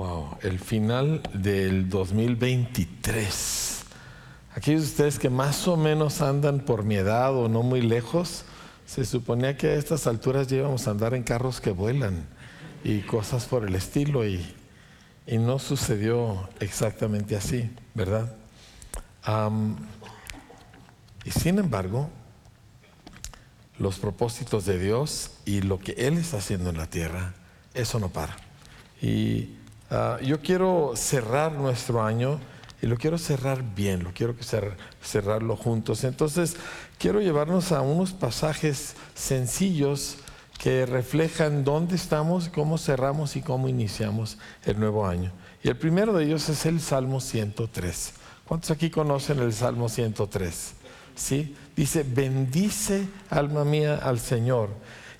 Wow, el final del 2023. Aquellos de ustedes que más o menos andan por mi edad o no muy lejos, se suponía que a estas alturas ya íbamos a andar en carros que vuelan y cosas por el estilo y, y no sucedió exactamente así, ¿verdad? y sin embargo, los propósitos de Dios y lo que Él está haciendo en la tierra, eso no para. Y ah, yo quiero cerrar nuestro año y lo quiero cerrar bien, lo quiero cerrarlo juntos. Entonces, quiero llevarnos a unos pasajes sencillos que reflejan dónde estamos, cómo cerramos y cómo iniciamos el nuevo año. Y el primero de ellos es el Salmo 103. ¿Cuántos aquí conocen el Salmo 103? ¿Sí? Dice, bendice alma mía al Señor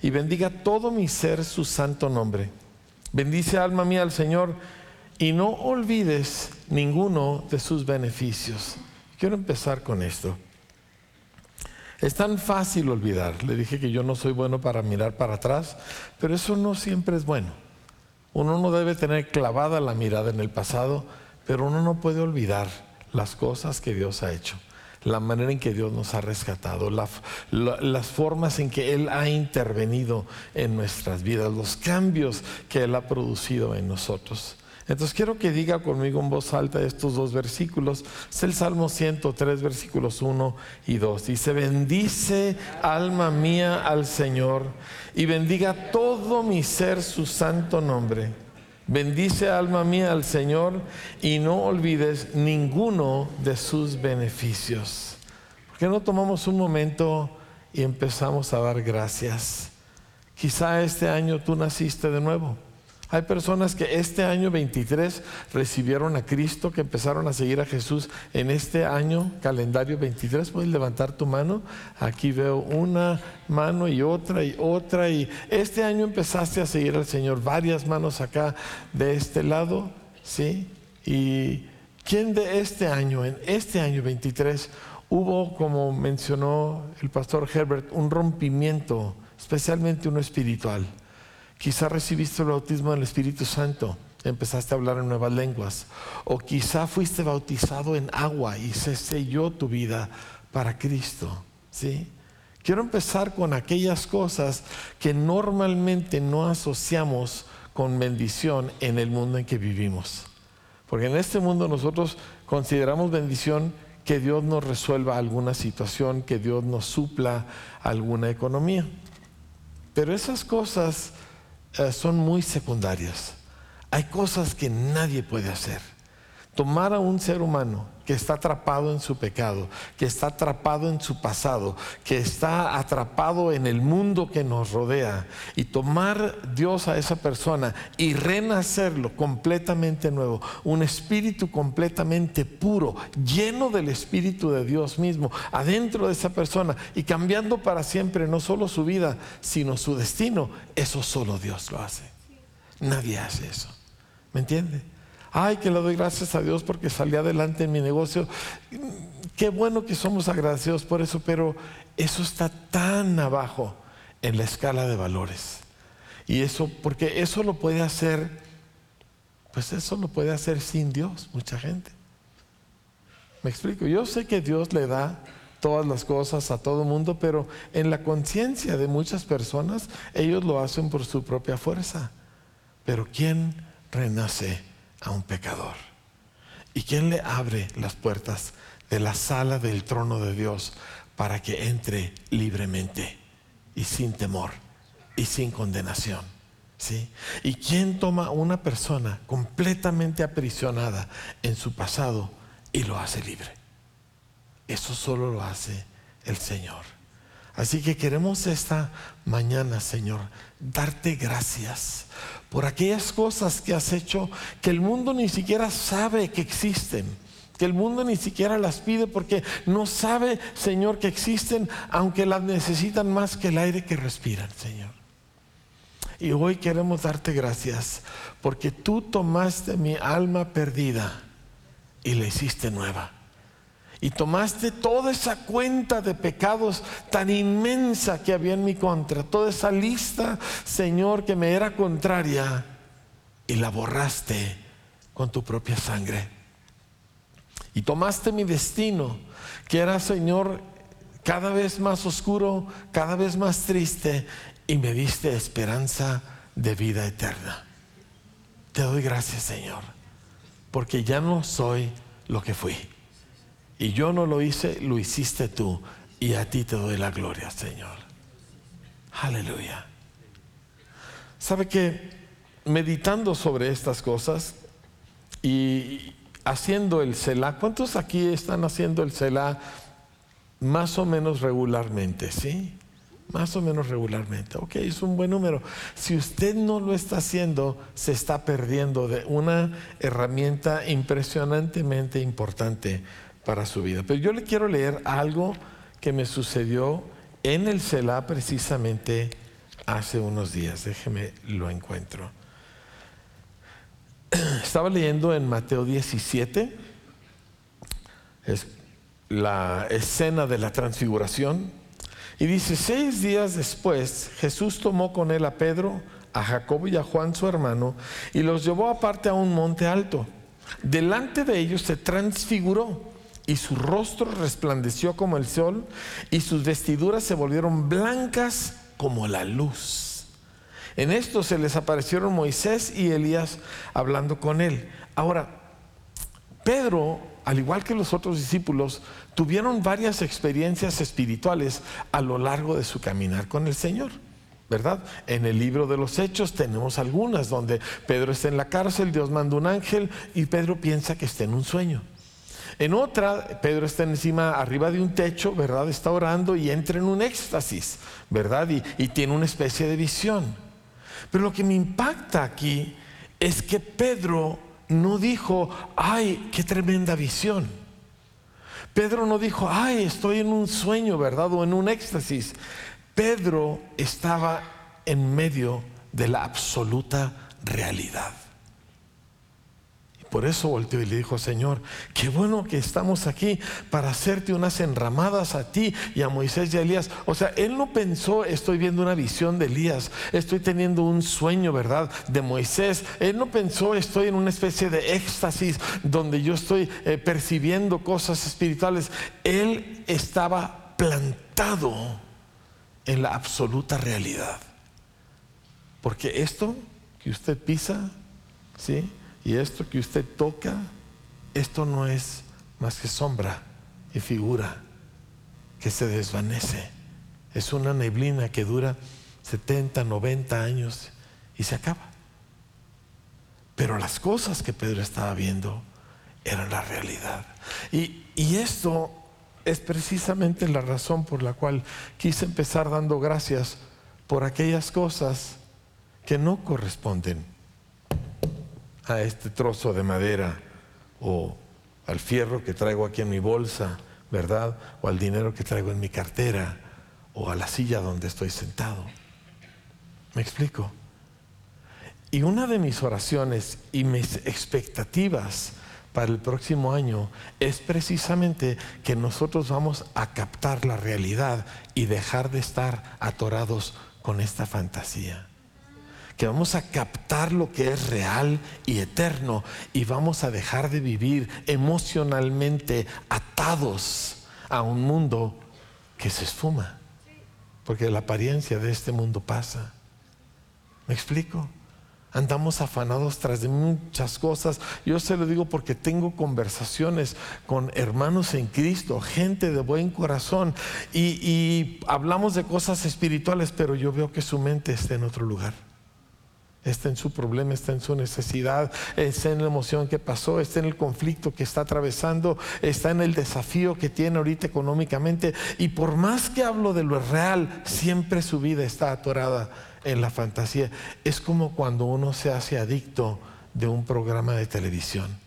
y bendiga todo mi ser su santo nombre. Bendice alma mía al Señor y no olvides ninguno de sus beneficios. Quiero empezar con esto. Es tan fácil olvidar. Le dije que yo no soy bueno para mirar para atrás, pero eso no siempre es bueno. Uno no debe tener clavada la mirada en el pasado, pero uno no puede olvidar las cosas que Dios ha hecho, la manera en que Dios nos ha rescatado, las formas en que Él ha intervenido en nuestras vidas, los cambios que Él ha producido en nosotros. Entonces quiero que diga conmigo en voz alta estos dos versículos. Es el Salmo 103, versículos 1 y 2. Dice, bendice alma mía al Señor y bendiga todo mi ser su santo nombre. Bendice alma mía al Señor y no olvides ninguno de sus beneficios. ¿Por qué no tomamos un momento y empezamos a dar gracias? Quizá este año tú naciste de nuevo. Hay personas que este año 23 recibieron a Cristo, que empezaron a seguir a Jesús en este año, calendario 23. Puedes levantar tu mano. Aquí veo una mano y otra y otra. Y este año empezaste a seguir al Señor. Varias manos acá de este lado. ¿Sí? Y ¿quién de este año, en este año 23, hubo, como mencionó el pastor Herbert, un rompimiento, especialmente uno espiritual? Quizá recibiste el bautismo del Espíritu Santo, empezaste a hablar en nuevas lenguas. O quizá fuiste bautizado en agua y se selló tu vida para Cristo. ¿sí? Quiero empezar con aquellas cosas que normalmente no asociamos con bendición en el mundo en que vivimos. Porque en este mundo nosotros consideramos bendición que Dios nos resuelva alguna situación, que Dios nos supla alguna economía. Pero esas cosas eh, son muy secundarias. Hay cosas que nadie puede hacer. Tomar a un ser humano que está atrapado en su pecado, que está atrapado en su pasado, que está atrapado en el mundo que nos rodea, y tomar Dios a esa persona y renacerlo completamente nuevo, un espíritu completamente puro, lleno del espíritu de Dios mismo, adentro de esa persona y cambiando para siempre no solo su vida, sino su destino, eso solo Dios lo hace. Nadie hace eso. ¿Me entiende? Ay, que le doy gracias a Dios porque salí adelante en mi negocio. Qué bueno que somos agradecidos por eso, pero eso está tan abajo en la escala de valores. Y eso, porque eso lo puede hacer, pues eso lo puede hacer sin Dios, mucha gente. Me explico, yo sé que Dios le da todas las cosas a todo mundo, pero en la conciencia de muchas personas, ellos lo hacen por su propia fuerza. Pero ¿quién renace? A un pecador. ¿Y quién le abre las puertas de la sala del trono de Dios para que entre libremente y sin temor y sin condenación? ¿Sí? ¿Y quién toma una persona completamente aprisionada en su pasado y lo hace libre? Eso solo lo hace el Señor. Así que queremos esta mañana, Señor, darte gracias por aquellas cosas que has hecho que el mundo ni siquiera sabe que existen, que el mundo ni siquiera las pide porque no sabe, Señor, que existen, aunque las necesitan más que el aire que respiran, Señor. Y hoy queremos darte gracias porque tú tomaste mi alma perdida y la hiciste nueva y tomaste toda esa cuenta de pecados tan inmensa que había en mi contra, toda esa lista, Señor, que me era contraria, y la borraste con tu propia sangre. Y tomaste mi destino, que era, Señor, cada vez más oscuro, cada vez más triste, y me diste esperanza de vida eterna. Te doy gracias, Señor, porque ya no soy lo que fui. Y yo no lo hice, lo hiciste tú. Y a ti te doy la gloria, Señor. Aleluya. ¿Sabe que meditando sobre estas cosas y haciendo el Selah, ¿cuántos aquí están haciendo el Selah más o menos regularmente? ¿Sí? Más o menos regularmente. Ok, es un buen número. Si usted no lo está haciendo, se está perdiendo de una herramienta impresionantemente importante para su vida. Pero yo le quiero leer algo que me sucedió en el Selah precisamente hace unos días. Déjeme lo encuentro. Estaba leyendo en Mateo 17, es la escena de la transfiguración, y dice, seis días después Jesús tomó con él a Pedro, a Jacobo y a Juan su hermano, y los llevó aparte a un monte alto. Delante de ellos se transfiguró y su rostro resplandeció como el sol y sus vestiduras se volvieron blancas como la luz. En esto se les aparecieron Moisés y Elías hablando con él. Ahora, Pedro, al igual que los otros discípulos, tuvieron varias experiencias espirituales a lo largo de su caminar con el Señor. ¿verdad? En el libro de los Hechos tenemos algunas donde Pedro está en la cárcel, Dios manda un ángel y Pedro piensa que está en un sueño. En otra, Pedro está encima, arriba de un techo, ¿verdad? Está orando y entra en un éxtasis, ¿verdad? Y, tiene una especie de visión. Pero lo que me impacta aquí es que Pedro no dijo, ay, qué tremenda visión. Pedro no dijo, ay, estoy en un sueño, ¿verdad? O en un éxtasis. Pedro estaba en medio de la absoluta realidad. Por eso volteó y le dijo, Señor, qué bueno que estamos aquí para hacerte unas enramadas a ti y a Moisés y a Elías. O sea, él no pensó, estoy viendo una visión de Elías, estoy teniendo un sueño, ¿verdad? De Moisés. Él no pensó, estoy en una especie de éxtasis donde yo estoy eh, percibiendo cosas espirituales. Él estaba plantado en la absoluta realidad. Porque esto que usted pisa, ¿sí? Y esto que usted toca, esto no es más que sombra y figura que se desvanece. Es una neblina que dura 70, 90 años y se acaba. Pero las cosas que Pedro estaba viendo eran la realidad. Y, y esto es precisamente la razón por la cual quise empezar dando gracias por aquellas cosas que no corresponden a este trozo de madera o al fierro que traigo aquí en mi bolsa, ¿verdad? O al dinero que traigo en mi cartera o a la silla donde estoy sentado. ¿Me explico? Y una de mis oraciones y mis expectativas para el próximo año es precisamente que nosotros vamos a captar la realidad y dejar de estar atorados con esta fantasía que vamos a captar lo que es real y eterno y vamos a dejar de vivir emocionalmente atados a un mundo que se esfuma, porque la apariencia de este mundo pasa. ¿Me explico? Andamos afanados tras de muchas cosas. Yo se lo digo porque tengo conversaciones con hermanos en Cristo, gente de buen corazón, y, y hablamos de cosas espirituales, pero yo veo que su mente está en otro lugar está en su problema, está en su necesidad, está en la emoción que pasó, está en el conflicto que está atravesando, está en el desafío que tiene ahorita económicamente. Y por más que hablo de lo real, siempre su vida está atorada en la fantasía. Es como cuando uno se hace adicto de un programa de televisión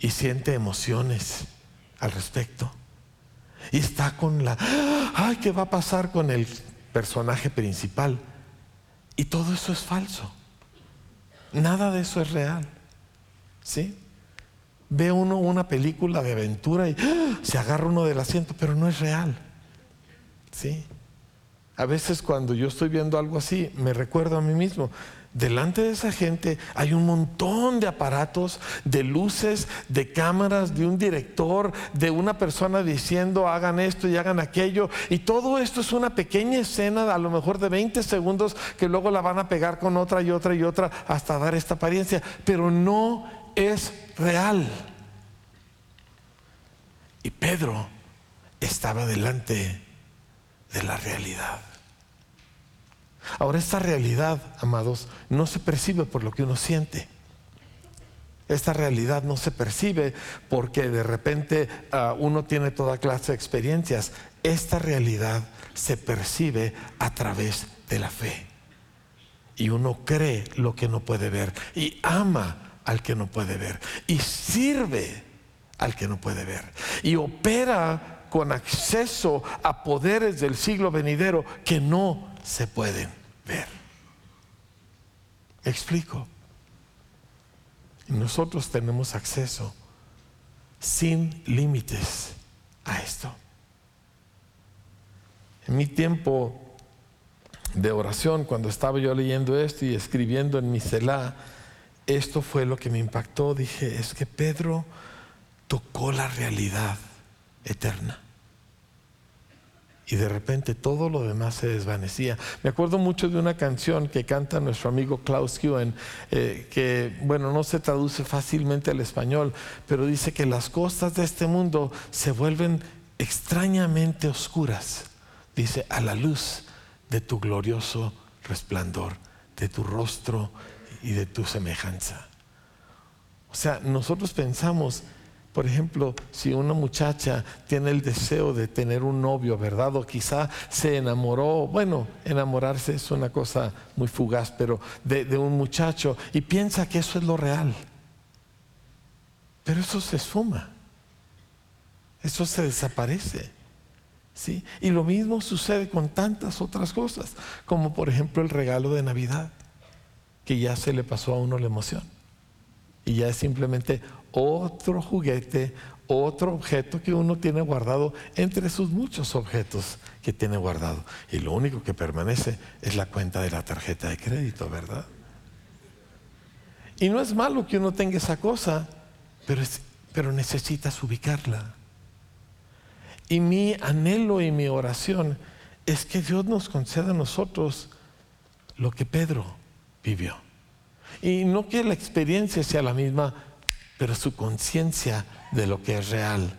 y siente emociones al respecto. Y está con la, ay, ¿qué va a pasar con el personaje principal? Y todo eso es falso. Nada de eso es real. ¿Sí? Ve uno una película de aventura y ¡ah! se agarra uno del asiento, pero no es real. ¿Sí? A veces cuando yo estoy viendo algo así, me recuerdo a mí mismo. Delante de esa gente hay un montón de aparatos, de luces, de cámaras, de un director, de una persona diciendo hagan esto y hagan aquello. Y todo esto es una pequeña escena, a lo mejor de 20 segundos, que luego la van a pegar con otra y otra y otra hasta dar esta apariencia. Pero no es real. Y Pedro estaba delante de la realidad. Ahora esta realidad, amados, no se percibe por lo que uno siente. Esta realidad no se percibe porque de repente ah, uno tiene toda clase de experiencias. Esta realidad se percibe a través de la fe. Y uno cree lo que no puede ver y ama al que no puede ver y sirve al que no puede ver y opera con acceso a poderes del siglo venidero que no se pueden ver. explico? Nosotros tenemos acceso sin límites a esto. En mi tiempo de oración, cuando estaba yo leyendo esto y escribiendo en mi celá, esto fue lo que me impactó. Dije, es que Pedro tocó la realidad eterna y de repente todo lo demás se desvanecía. Me acuerdo mucho de una canción que canta nuestro amigo Klaus Hewen, eh, que, bueno, no se traduce fácilmente al español, pero dice que las costas de este mundo se vuelven extrañamente oscuras, dice, a la luz de tu glorioso resplandor, de tu rostro y de tu semejanza. O sea, nosotros pensamos, por ejemplo, si una muchacha tiene el deseo de tener un novio, ¿verdad? O quizá se enamoró, bueno, enamorarse es una cosa muy fugaz, pero de, un muchacho y piensa que eso es lo real. Pero eso se suma, eso se desaparece. ¿sí? Y lo mismo sucede con tantas otras cosas, como por ejemplo el regalo de Navidad, que ya se le pasó a uno la emoción. Y ya es simplemente otro juguete, otro objeto que uno tiene guardado entre sus muchos objetos que tiene guardado. Y lo único que permanece es la cuenta de la tarjeta de crédito, ¿verdad? Y no es malo que uno tenga esa cosa, pero, pero necesitas ubicarla. Y mi anhelo y mi oración es que Dios nos conceda a nosotros lo que Pedro vivió. Y no que la experiencia sea la misma, pero su conciencia de lo que es real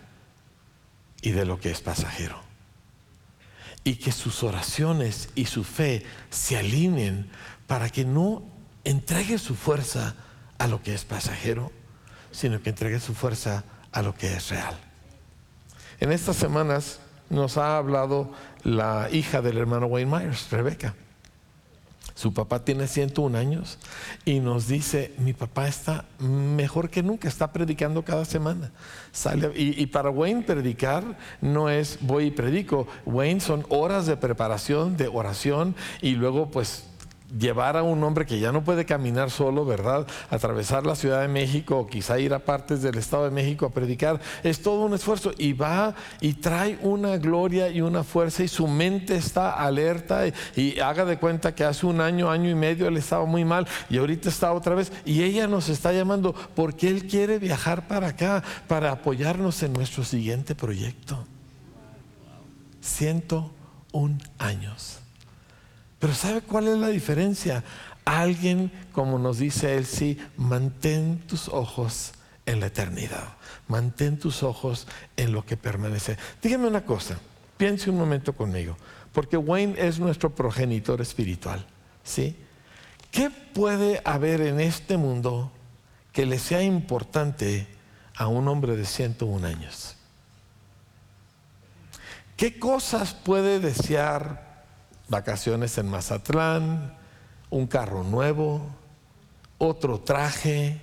y de lo que es pasajero. Y que sus oraciones y su fe se alineen para que no entregue su fuerza a lo que es pasajero, sino que entregue su fuerza a lo que es real. En estas semanas nos ha hablado la hija del hermano Wayne Myers, Rebeca. Su papá tiene 101 años y nos dice, mi papá está mejor que nunca, está predicando cada semana. Sale, y, y, para Wayne predicar no es voy y predico, Wayne son horas de preparación, de oración y luego pues llevar a un hombre que ya no puede caminar solo, ¿verdad? Atravesar la Ciudad de México o quizá ir a partes del Estado de México a predicar, es todo un esfuerzo y va y trae una gloria y una fuerza y su mente está alerta y, haga de cuenta que hace un año, año y medio él estaba muy mal y ahorita está otra vez y ella nos está llamando porque él quiere viajar para acá para apoyarnos en nuestro siguiente proyecto. un años. Pero ¿sabe cuál es la diferencia? Alguien, como nos dice él, sí, mantén tus ojos en la eternidad. Mantén tus ojos en lo que permanece. Dígame una cosa, piense un momento conmigo, porque Wayne es nuestro progenitor espiritual, ¿sí? ¿Qué puede haber en este mundo que le sea importante a un hombre de 101 años? ¿Qué cosas puede desear vacaciones en Mazatlán, un carro nuevo, otro traje,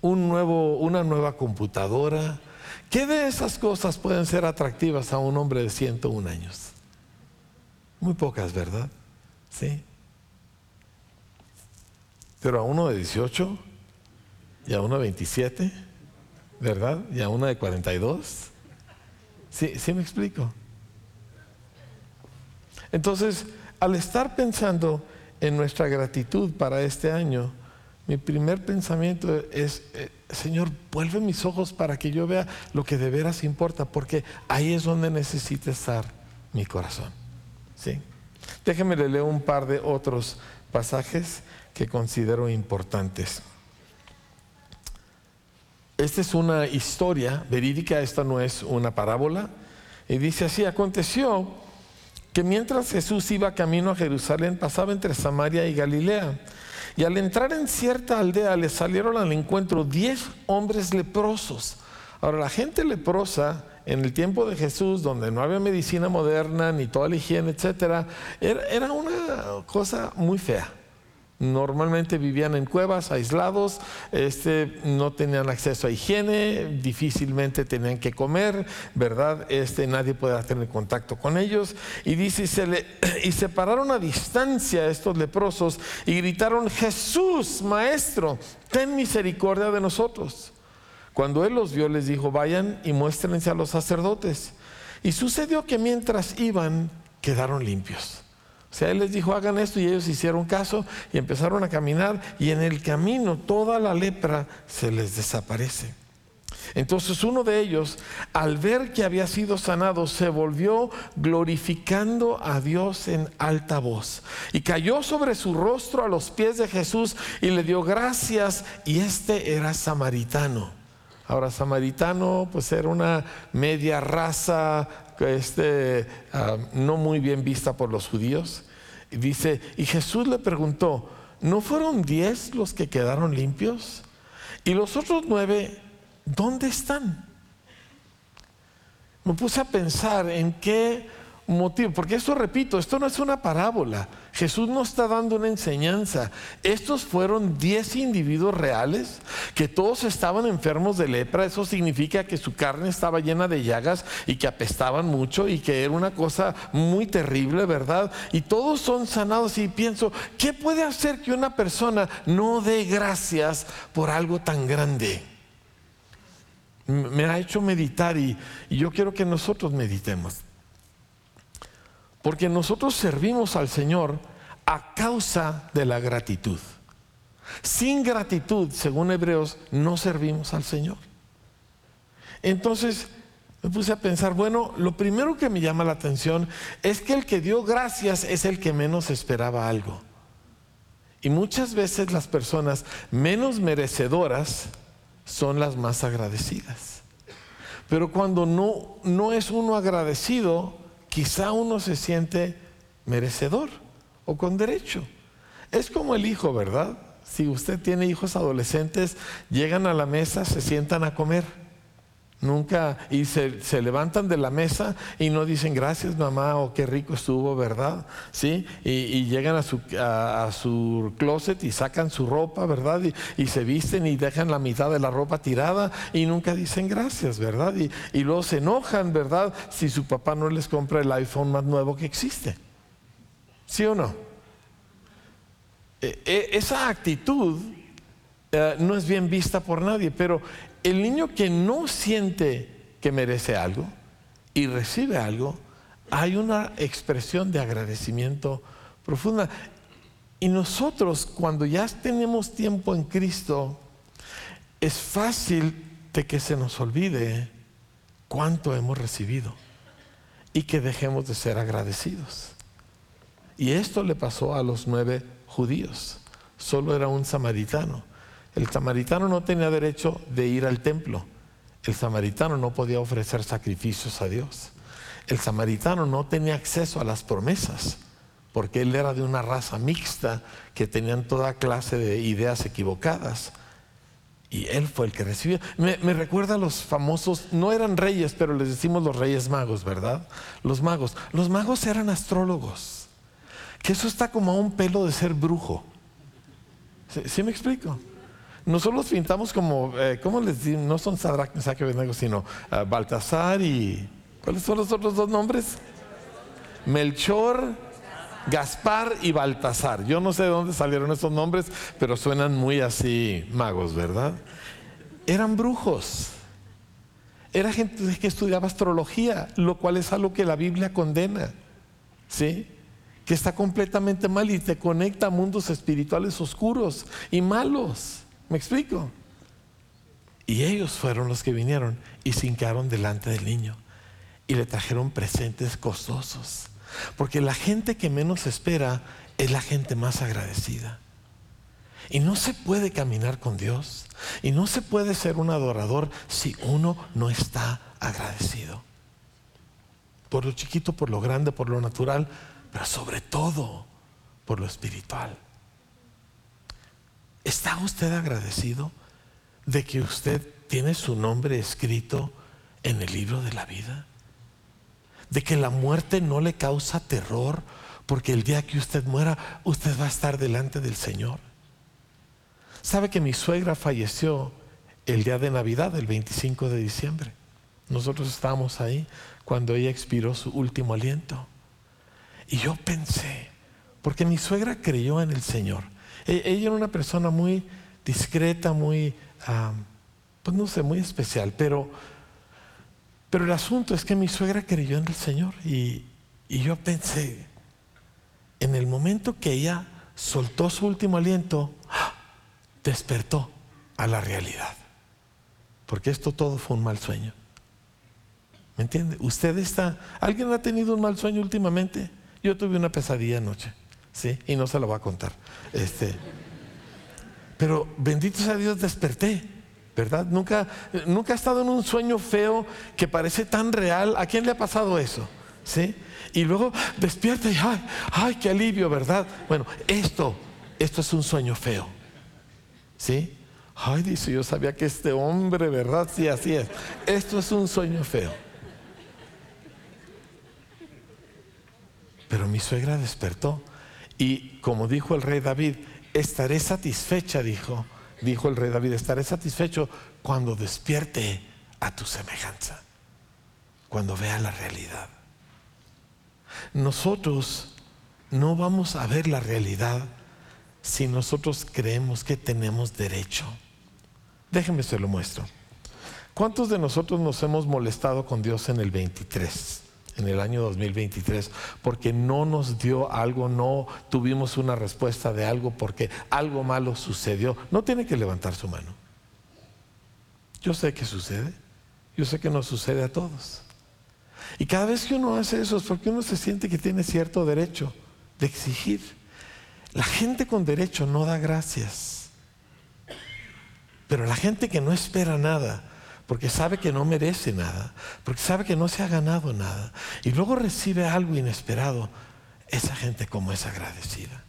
un nuevo, una nueva computadora. ¿Qué de esas cosas pueden ser atractivas a un hombre de 101 años? Muy pocas, ¿verdad? Sí. Pero a uno de 18 y a uno de 27, ¿verdad? Y a uno de 42. Sí, sí me explico. Entonces, al estar pensando en nuestra gratitud para este año, mi primer pensamiento es, eh, Señor, vuelve mis ojos para que yo vea lo que de veras importa, porque ahí es donde necesita estar mi corazón. ¿Sí? Déjeme leer un par de otros pasajes que considero importantes. Esta es una historia verídica, esta no es una parábola. Y dice así, aconteció que mientras Jesús iba camino a Jerusalén, pasaba entre Samaria y Galilea. Y al entrar en cierta aldea le salieron al encuentro diez hombres leprosos. Ahora, la gente leprosa en el tiempo de Jesús, donde no había medicina moderna ni toda la higiene, etcétera, era una cosa muy fea. Normalmente vivían en cuevas, aislados, este, no tenían acceso a higiene, difícilmente tenían que comer, ¿verdad? Este, nadie podía tener contacto con ellos. Y dice, y se, pararon a distancia estos leprosos y gritaron, Jesús, Maestro, ten misericordia de nosotros. Cuando él los vio, les dijo, vayan y muéstrense a los sacerdotes. Y sucedió que mientras iban, quedaron limpios. O sea, él les dijo, hagan esto y ellos hicieron caso y empezaron a caminar y en el camino toda la lepra se les desaparece. Entonces uno de ellos, al ver que había sido sanado, se volvió glorificando a Dios en alta voz y cayó sobre su rostro a los pies de Jesús y le dio gracias y este era samaritano. Ahora, samaritano, pues era una media raza este, ah, no muy bien vista por los judíos. Y dice, y Jesús le preguntó, ¿no fueron diez los que quedaron limpios? Y los otros nueve, ¿dónde están? Me puse a pensar en qué motivo, porque esto repito, esto no es una parábola. Jesús no está dando una enseñanza. Estos fueron diez individuos reales que todos estaban enfermos de lepra. Eso significa que su carne estaba llena de llagas y que apestaban mucho y que era una cosa muy terrible, ¿verdad? Y todos son sanados y pienso, ¿qué puede hacer que una persona no dé gracias por algo tan grande? Me ha hecho meditar y, y yo quiero que nosotros meditemos. Porque nosotros servimos al Señor a causa de la gratitud. Sin gratitud, según Hebreos, no servimos al Señor. Entonces me puse a pensar, bueno, lo primero que me llama la atención es que el que dio gracias es el que menos esperaba algo. Y muchas veces las personas menos merecedoras son las más agradecidas. Pero cuando no, no es uno agradecido, quizá uno se siente merecedor o con derecho. Es como el hijo, ¿verdad? Si usted tiene hijos adolescentes, llegan a la mesa, se sientan a comer. Nunca, y se, levantan de la mesa y no dicen gracias mamá o qué rico estuvo, ¿verdad? ¿Sí? Y, llegan a su, a, su, closet y sacan su ropa, ¿verdad? Y, se visten y dejan la mitad de la ropa tirada y nunca dicen gracias, ¿verdad? Y, y luego se enojan, ¿verdad? Si su papá no les compra el iPhone más nuevo que existe. ¿Sí o no? E, e, esa actitud eh, no es bien vista por nadie, pero el niño que no siente que merece algo y recibe algo, hay una expresión de agradecimiento profunda. Y nosotros cuando ya tenemos tiempo en Cristo, es fácil de que se nos olvide cuánto hemos recibido y que dejemos de ser agradecidos. Y esto le pasó a los nueve judíos. Solo era un samaritano. El samaritano no tenía derecho de ir al templo. El samaritano no podía ofrecer sacrificios a Dios. El samaritano no tenía acceso a las promesas, porque él era de una raza mixta que tenían toda clase de ideas equivocadas. Y él fue el que recibió. Me, recuerda a los famosos, no eran reyes, pero les decimos los reyes magos, ¿verdad? Los magos. Los magos eran astrólogos. Que eso está como a un pelo de ser brujo. ¿Sí me explico? Nosotros pintamos como, eh, ¿cómo les digo? No son Sadrach, Mesach sino uh, Baltasar y. ¿Cuáles son los otros dos nombres? Melchor, Gaspar y Baltasar. Yo no sé de dónde salieron esos nombres, pero suenan muy así magos, ¿verdad? Eran brujos. Era gente que estudiaba astrología, lo cual es algo que la Biblia condena. ¿Sí? que está completamente mal y te conecta a mundos espirituales oscuros y malos. ¿Me explico? Y ellos fueron los que vinieron y se hincaron delante del niño y le trajeron presentes costosos. Porque la gente que menos espera es la gente más agradecida. Y no se puede caminar con Dios. Y no se puede ser un adorador si uno no está agradecido. Por lo chiquito, por lo grande, por lo natural, pero sobre todo por lo espiritual. ¿Está usted agradecido de que usted tiene su nombre escrito en el libro de la vida? ¿De que la muerte no le causa terror porque el día que usted muera, usted va a estar delante del Señor? ¿Sabe que mi suegra falleció el día de Navidad, el 25 de diciembre? Nosotros estábamos ahí cuando ella expiró su último aliento. Y yo pensé, porque mi suegra creyó en el Señor. E-, ella era una persona muy discreta, muy, pues no sé, muy especial, pero, pero el asunto es que mi suegra creyó en el Señor y, yo pensé, en el momento que ella soltó su último aliento, ¡ah! despertó a la realidad. Porque esto todo fue un mal sueño. ¿Me entiende? Usted está. ¿Alguien ha tenido un mal sueño últimamente? Yo tuve una pesadilla anoche, ¿sí? Y no se lo voy a contar. Este, pero bendito sea Dios, desperté, ¿verdad? Nunca, nunca he estado en un sueño feo que parece tan real. ¿A quién le ha pasado eso? ¿Sí? Y luego despierta y ay, ay, qué alivio, ¿verdad? Bueno, esto, esto es un sueño feo. ¿Sí? Ay, dice, yo sabía que este hombre, ¿verdad? Sí, así es. Esto es un sueño feo. Pero mi suegra despertó y como dijo el rey David, estaré satisfecha, dijo, dijo el rey David, estaré satisfecho cuando despierte a tu semejanza, cuando vea la realidad. Nosotros no vamos a ver la realidad si nosotros creemos que tenemos derecho. Déjenme se lo muestro. ¿Cuántos de nosotros nos hemos molestado con Dios en el 23? En el año 2023 porque no nos dio algo, no tuvimos una respuesta de algo porque algo malo sucedió, no tiene que levantar su mano. Yo sé que sucede, yo sé que nos sucede a todos. Y cada vez que uno hace eso es porque uno se siente que tiene cierto derecho de exigir. La gente con derecho no da gracias, pero la gente que no espera nada, porque sabe que no merece nada, porque sabe que no se ha ganado nada, y luego recibe algo inesperado, esa gente como es agradecida.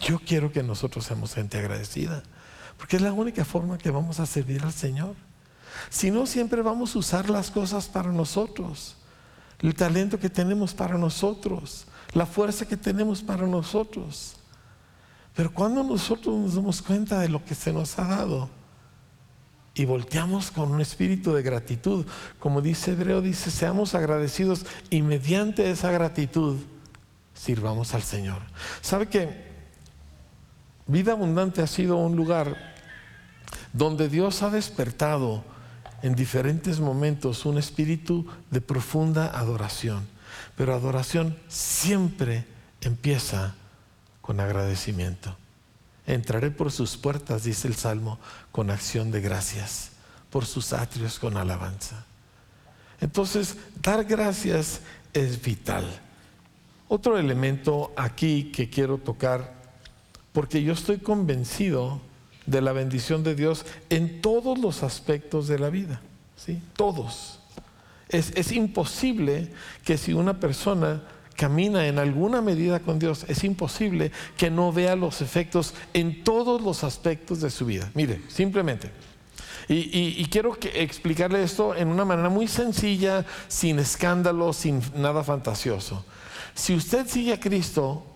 Yo quiero que nosotros seamos gente agradecida, porque es la única forma que vamos a servir al Señor. Si no, siempre vamos a usar las cosas para nosotros, el talento que tenemos para nosotros, la fuerza que tenemos para nosotros. Pero cuando nosotros nos damos cuenta de lo que se nos ha dado, y volteamos con un espíritu de gratitud. Como dice Hebreo, dice, seamos agradecidos y mediante esa gratitud sirvamos al Señor. ¿Sabe que Vida Abundante ha sido un lugar donde Dios ha despertado en diferentes momentos un espíritu de profunda adoración? Pero adoración siempre empieza con agradecimiento. Entraré por sus puertas, dice el Salmo, con acción de gracias, por sus atrios con alabanza. Entonces, dar gracias es vital. Otro elemento aquí que quiero tocar, porque yo estoy convencido de la bendición de Dios en todos los aspectos de la vida, ¿sí? Todos. Es, es imposible que si una persona camina en alguna medida con Dios, es imposible que no vea los efectos en todos los aspectos de su vida. Mire, simplemente. Y, quiero explicarle esto en una manera muy sencilla, sin escándalo, sin nada fantasioso. Si usted sigue a Cristo,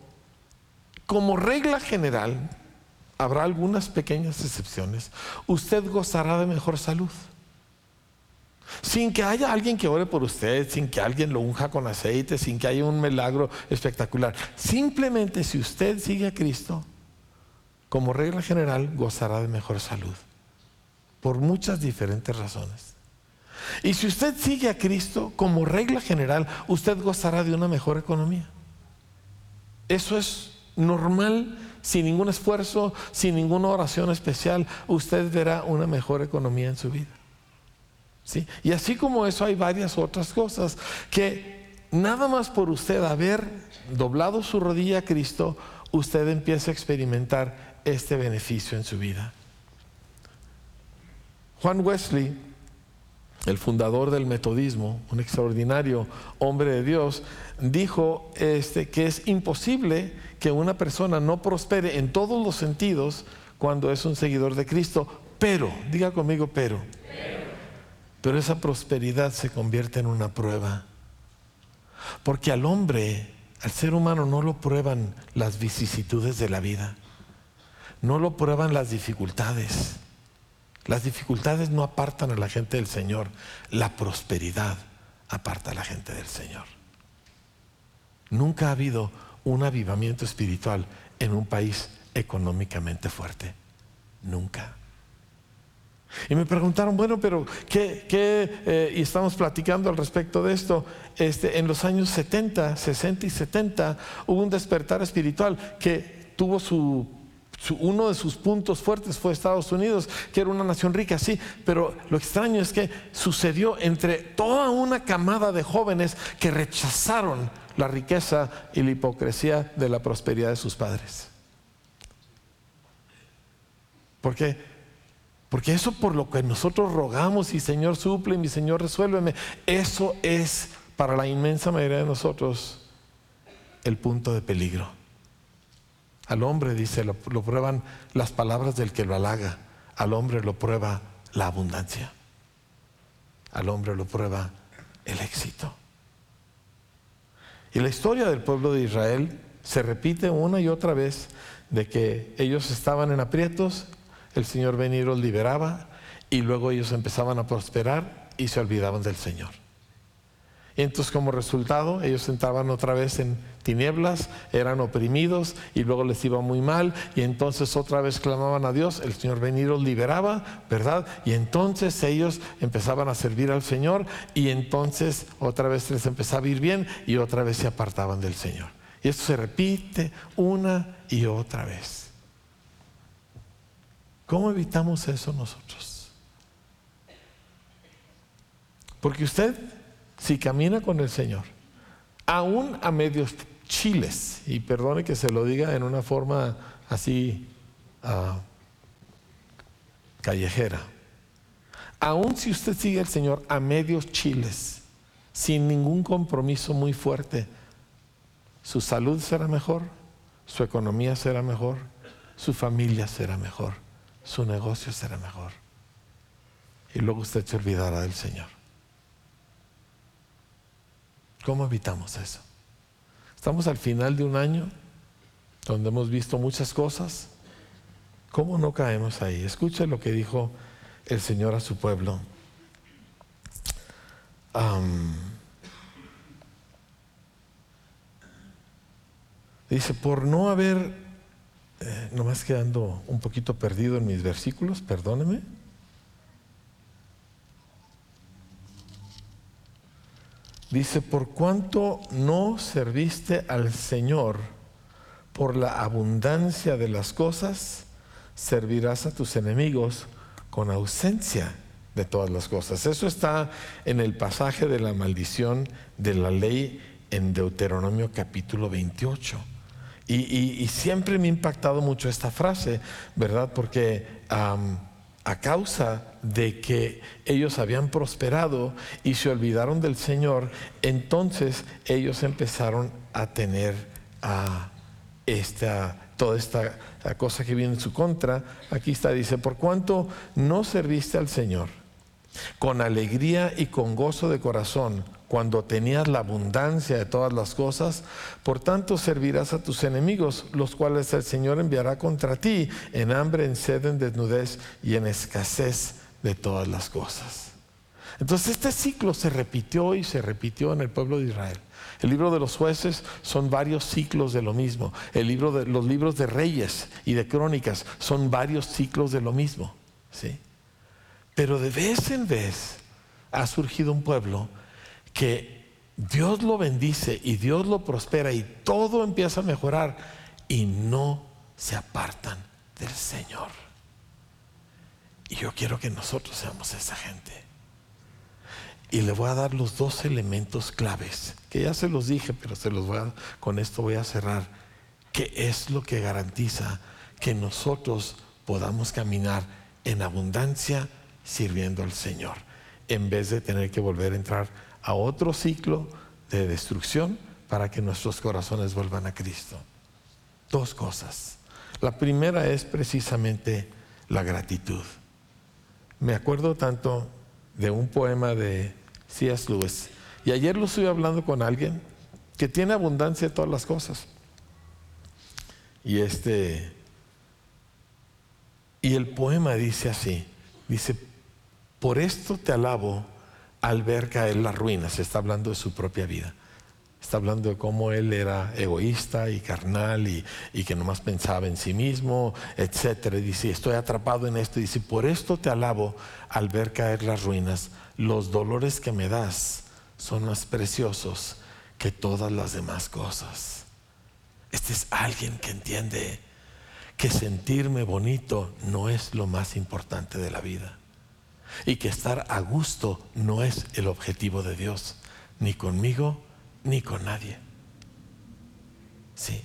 como regla general, habrá algunas pequeñas excepciones, usted gozará de mejor salud sin que haya alguien que ore por usted, sin que alguien lo unja con aceite, sin que haya un milagro espectacular. Simplemente si usted sigue a Cristo, como regla general, gozará de mejor salud, por muchas diferentes razones. Y si usted sigue a Cristo, como regla general, usted gozará de una mejor economía. Eso es normal, sin ningún esfuerzo, sin ninguna oración especial, usted verá una mejor economía en su vida. Y así como eso hay varias otras cosas que nada más por usted haber doblado su rodilla a Cristo, usted empieza a experimentar este beneficio en su vida. Juan Wesley, el fundador del metodismo, un extraordinario hombre de Dios, dijo este, que es imposible que una persona no prospere en todos los sentidos cuando es un seguidor de Cristo, pero, diga conmigo, pero, pero esa prosperidad se convierte en una prueba. Porque al hombre, al ser humano, no lo prueban las vicisitudes de la vida, no lo prueban las dificultades. Las dificultades no apartan a la gente del Señor, la prosperidad aparta a la gente del Señor. Nunca ha habido un avivamiento espiritual en un país económicamente fuerte. Nunca. Y me preguntaron, bueno, pero ¿qué? Eh, y estamos platicando al respecto de esto. Este, en los años 70, 60 y 70 hubo un despertar espiritual que tuvo su, uno de sus puntos fuertes fue Estados Unidos, que era una nación rica, sí, pero lo extraño es que sucedió entre toda una camada de jóvenes que rechazaron la riqueza y la hipocresía de la prosperidad de sus padres. ¿Por qué? Porque eso por lo que nosotros rogamos y Señor suple, mi Señor resuélveme, eso es para la inmensa mayoría de nosotros el punto de peligro. Al hombre, dice, lo, lo prueban las palabras del que lo halaga, al hombre lo prueba la abundancia, al hombre lo prueba el éxito. Y la historia del pueblo de Israel se repite una y otra vez de que ellos estaban en aprietos, el Señor venía y los liberaba y luego ellos empezaban a prosperar y se olvidaban del Señor. Y entonces como resultado ellos entraban otra vez en tinieblas, eran oprimidos y luego les iba muy mal y entonces otra vez clamaban a Dios, el Señor venía y los liberaba, ¿verdad? Y entonces ellos empezaban a servir al Señor y entonces otra vez les empezaba a ir bien y otra vez se apartaban del Señor. Y esto se repite una y otra vez. ¿Cómo evitamos eso nosotros? Porque usted si camina con el Señor, aún a medios chiles, y perdone que se lo diga en una forma así uh, callejera, aún si usted sigue al Señor a medios chiles, sin ningún compromiso muy fuerte, su salud será mejor, su economía será mejor, su familia será mejor, su negocio será mejor. Y luego usted se olvidará del Señor. ¿Cómo evitamos eso? Estamos al final de un año donde hemos visto muchas cosas. ¿Cómo no caemos ahí? Escucha lo que dijo el Señor a su pueblo. dice, por no haber, eh, nomás quedando un poquito perdido en mis versículos, perdóneme. Dice, por cuanto no serviste al Señor por la abundancia de las cosas, servirás a tus enemigos con ausencia de todas las cosas. Eso está en el pasaje de la maldición de la ley en Deuteronomio capítulo 28. Y, siempre me ha impactado mucho esta frase, ¿verdad? Porque a causa de que ellos habían prosperado y se olvidaron del Señor, entonces ellos empezaron a tener esta, toda esta cosa que viene en su contra. Aquí está, dice, por cuanto no serviste al Señor con alegría y con gozo de corazón, cuando tenías la abundancia de todas las cosas, por tanto servirás a tus enemigos, los cuales el Señor enviará contra ti en hambre, en sed, en desnudez y en escasez de todas las cosas. Entonces este ciclo se repitió y se repitió en el pueblo de Israel. El libro de los jueces son varios ciclos de lo mismo. El libro de los libros de reyes y de crónicas son varios ciclos de lo mismo, ¿sí? Pero de vez en vez ha surgido un pueblo que Dios lo bendice y Dios lo prospera y todo empieza a mejorar y no se apartan del Señor. Y yo quiero que nosotros seamos esa gente. Y le voy a dar los dos elementos claves, que ya se los dije, pero se los voy a, con esto voy a cerrar, que es lo que garantiza que nosotros podamos caminar en abundancia sirviendo al Señor, en vez de tener que volver a entrar a otro ciclo de destrucción para que nuestros corazones vuelvan a Cristo. Dos cosas. La primera es precisamente la gratitud. Me acuerdo tanto de un poema de C.S. Lewis, y ayer lo estuve hablando con alguien que tiene abundancia de todas las cosas. Y este y el poema dice así, dice, por esto te alabo al ver caer las ruinas, está hablando de su propia vida. Está hablando de cómo él era egoísta y carnal y, y que nomás pensaba en sí mismo, etc. dice, estoy atrapado en esto. dice, por esto te alabo al ver caer las ruinas. Los dolores que me das son más preciosos que todas las demás cosas. Este es alguien que entiende que sentirme bonito no es lo más importante de la vida. Y que estar a gusto no es el objetivo de Dios, ni conmigo ni con nadie. Sí.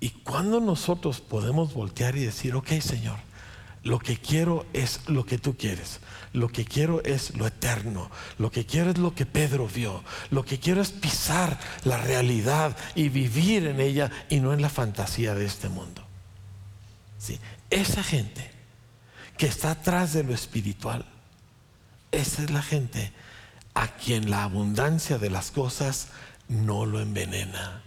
Y cuando nosotros podemos voltear y decir, ok Señor, lo que quiero es lo que tú quieres. Lo que quiero es lo eterno. Lo que quiero es lo que Pedro vio. Lo que quiero es pisar la realidad y vivir en ella y no en la fantasía de este mundo. ¿Sí? Esa gente que está atrás de lo espiritual, esa es la gente a quien la abundancia de las cosas no lo envenena.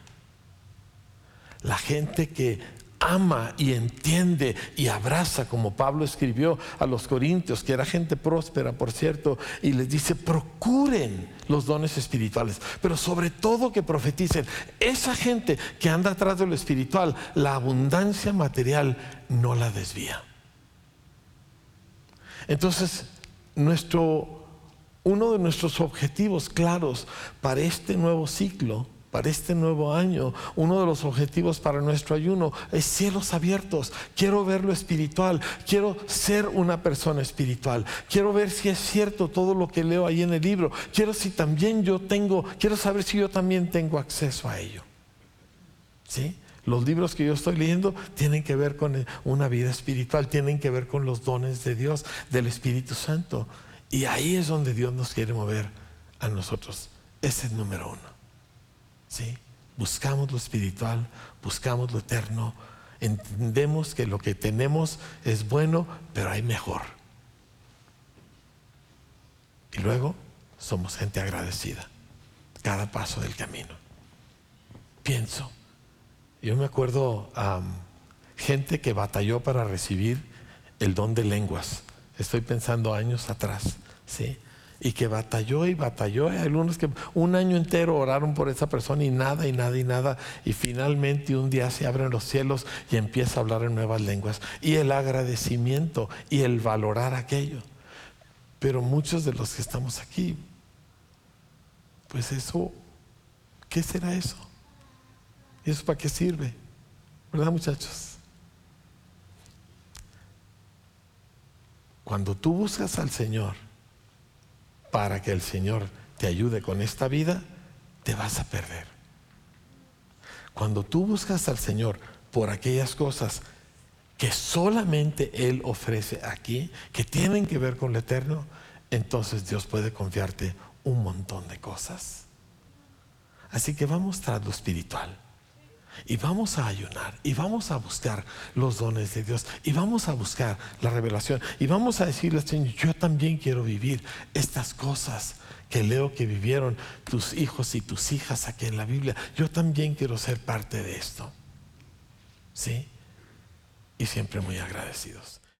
La gente que ama y entiende y abraza, como Pablo escribió a los corintios, que era gente próspera, por cierto, y les dice, procuren los dones espirituales, pero sobre todo que profeticen. Esa gente que anda atrás de lo espiritual, la abundancia material no la desvía. Entonces, nuestro, uno de nuestros objetivos claros para este nuevo ciclo, para este nuevo año, uno de los objetivos para nuestro ayuno es cielos abiertos. Quiero ver lo espiritual, quiero ser una persona espiritual, quiero ver si es cierto todo lo que leo ahí en el libro, quiero si también yo tengo, quiero saber si yo también tengo acceso a ello. ¿Sí? Los libros que yo estoy leyendo tienen que ver con una vida espiritual, tienen que ver con los dones de Dios, del Espíritu Santo. Y ahí es donde Dios nos quiere mover a nosotros. Ese es el número uno. ¿sí? Buscamos lo espiritual, buscamos lo eterno, entendemos que lo que tenemos es bueno, pero hay mejor. Y luego somos gente agradecida, cada paso del camino. Pienso, yo me acuerdo a gente que batalló para recibir el don de lenguas. Estoy pensando años atrás, ¿sí? y que batalló y batalló. Hay algunos que un año entero oraron por esa persona y nada y nada y nada. Y finalmente un día se abren los cielos y empieza a hablar en nuevas lenguas. Y el agradecimiento y el valorar aquello. Pero muchos de los que estamos aquí, pues eso, ¿qué será eso? ¿Y eso para qué sirve? ¿Verdad muchachos? Cuando tú buscas al Señor, para que el Señor te ayude con esta vida, te vas a perder. Cuando tú buscas al Señor por aquellas cosas que solamente Él ofrece aquí, que tienen que ver con lo eterno, entonces Dios puede confiarte un montón de cosas. Así que vamos tras lo espiritual. Y vamos a ayunar y vamos a buscar los dones de Dios y vamos a buscar la revelación y vamos a decirle, Señor, yo también quiero vivir estas cosas que leo que vivieron tus hijos y tus hijas aquí en la Biblia. Yo también quiero ser parte de esto. ¿Sí? Y siempre muy agradecidos.